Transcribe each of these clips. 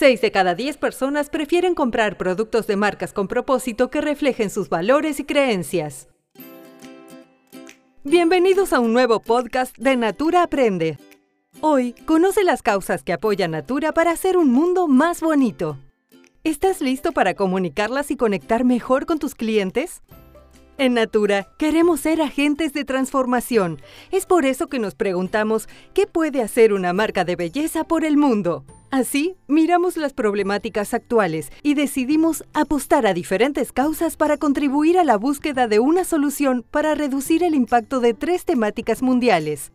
6 de cada 10 personas prefieren comprar productos de marcas con propósito que reflejen sus valores y creencias. Bienvenidos a un nuevo podcast de Natura Aprende. Hoy conoce las causas que apoya Natura para hacer un mundo más bonito. ¿Estás listo para comunicarlas y conectar mejor con tus clientes? En Natura queremos ser agentes de transformación. Es por eso que nos preguntamos qué puede hacer una marca de belleza por el mundo. Así, miramos las problemáticas actuales y decidimos apostar a diferentes causas para contribuir a la búsqueda de una solución para reducir el impacto de tres temáticas mundiales.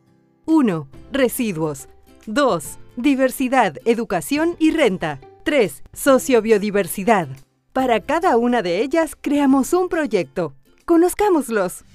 1. Residuos. 2. Diversidad, educación y renta. 3. Sociobiodiversidad. Para cada una de ellas creamos un proyecto. Conozcámoslos.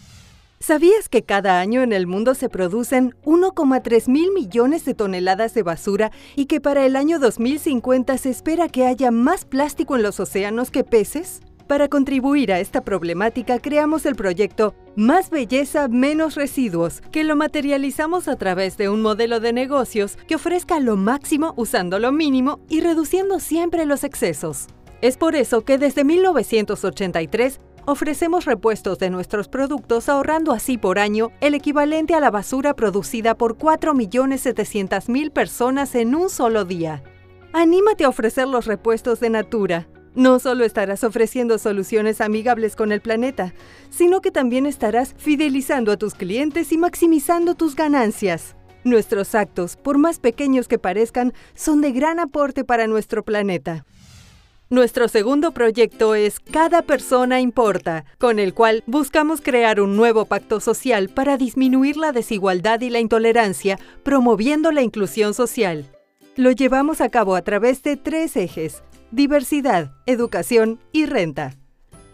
¿Sabías que cada año en el mundo se producen 1,3 mil millones de toneladas de basura y que para el año 2050 se espera que haya más plástico en los océanos que peces? Para contribuir a esta problemática creamos el proyecto Más belleza, menos residuos, que lo materializamos a través de un modelo de negocios que ofrezca lo máximo usando lo mínimo y reduciendo siempre los excesos. Es por eso que desde 1983 ofrecemos repuestos de nuestros productos ahorrando así por año el equivalente a la basura producida por 4.700.000 personas en un solo día. Anímate a ofrecer los repuestos de Natura. No solo estarás ofreciendo soluciones amigables con el planeta, sino que también estarás fidelizando a tus clientes y maximizando tus ganancias. Nuestros actos, por más pequeños que parezcan, son de gran aporte para nuestro planeta. Nuestro segundo proyecto es Cada persona importa, con el cual buscamos crear un nuevo pacto social para disminuir la desigualdad y la intolerancia, promoviendo la inclusión social. Lo llevamos a cabo a través de tres ejes, diversidad, educación y renta.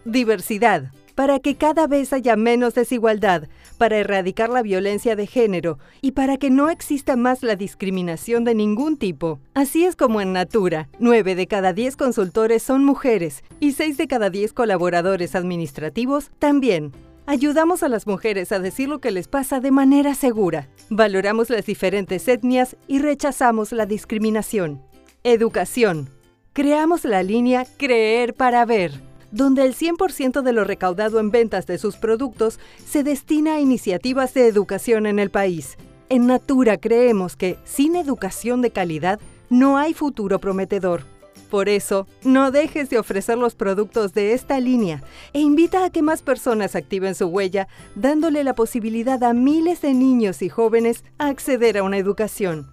Diversidad, para que cada vez haya menos desigualdad, para erradicar la violencia de género y para que no exista más la discriminación de ningún tipo. Así es como en Natura, 9 de cada 10 consultores son mujeres y 6 de cada 10 colaboradores administrativos también. Ayudamos a las mujeres a decir lo que les pasa de manera segura. Valoramos las diferentes etnias y rechazamos la discriminación. Educación. Creamos la línea Creer para Ver donde el 100% de lo recaudado en ventas de sus productos se destina a iniciativas de educación en el país. En Natura creemos que sin educación de calidad no hay futuro prometedor. Por eso, no dejes de ofrecer los productos de esta línea e invita a que más personas activen su huella, dándole la posibilidad a miles de niños y jóvenes a acceder a una educación.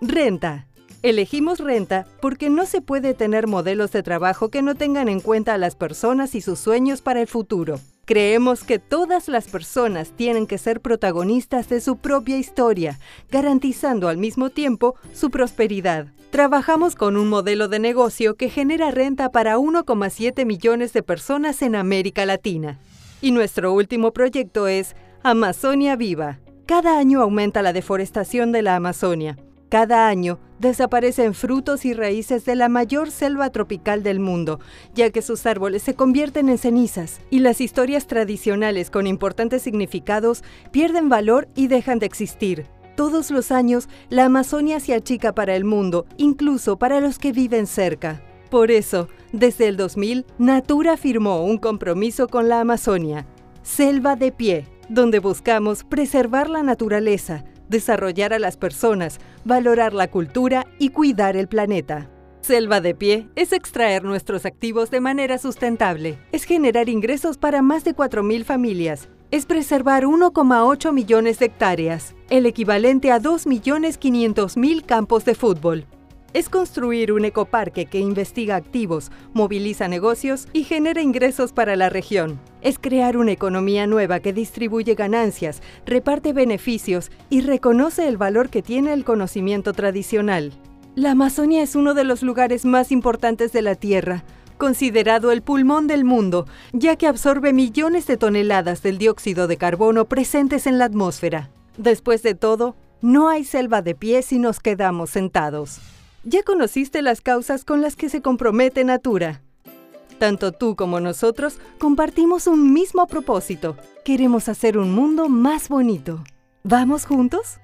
Renta. Elegimos renta porque no se puede tener modelos de trabajo que no tengan en cuenta a las personas y sus sueños para el futuro. Creemos que todas las personas tienen que ser protagonistas de su propia historia, garantizando al mismo tiempo su prosperidad. Trabajamos con un modelo de negocio que genera renta para 1,7 millones de personas en América Latina. Y nuestro último proyecto es Amazonia Viva. Cada año aumenta la deforestación de la Amazonia. Cada año desaparecen frutos y raíces de la mayor selva tropical del mundo, ya que sus árboles se convierten en cenizas y las historias tradicionales con importantes significados pierden valor y dejan de existir. Todos los años, la Amazonia se achica para el mundo, incluso para los que viven cerca. Por eso, desde el 2000, Natura firmó un compromiso con la Amazonia, Selva de Pie, donde buscamos preservar la naturaleza, desarrollar a las personas, valorar la cultura y cuidar el planeta. Selva de pie es extraer nuestros activos de manera sustentable, es generar ingresos para más de 4.000 familias, es preservar 1,8 millones de hectáreas, el equivalente a 2.500.000 campos de fútbol, es construir un ecoparque que investiga activos, moviliza negocios y genera ingresos para la región. Es crear una economía nueva que distribuye ganancias, reparte beneficios y reconoce el valor que tiene el conocimiento tradicional. La Amazonia es uno de los lugares más importantes de la Tierra, considerado el pulmón del mundo, ya que absorbe millones de toneladas del dióxido de carbono presentes en la atmósfera. Después de todo, no hay selva de pie si nos quedamos sentados. Ya conociste las causas con las que se compromete Natura. Tanto tú como nosotros compartimos un mismo propósito. Queremos hacer un mundo más bonito. ¿Vamos juntos?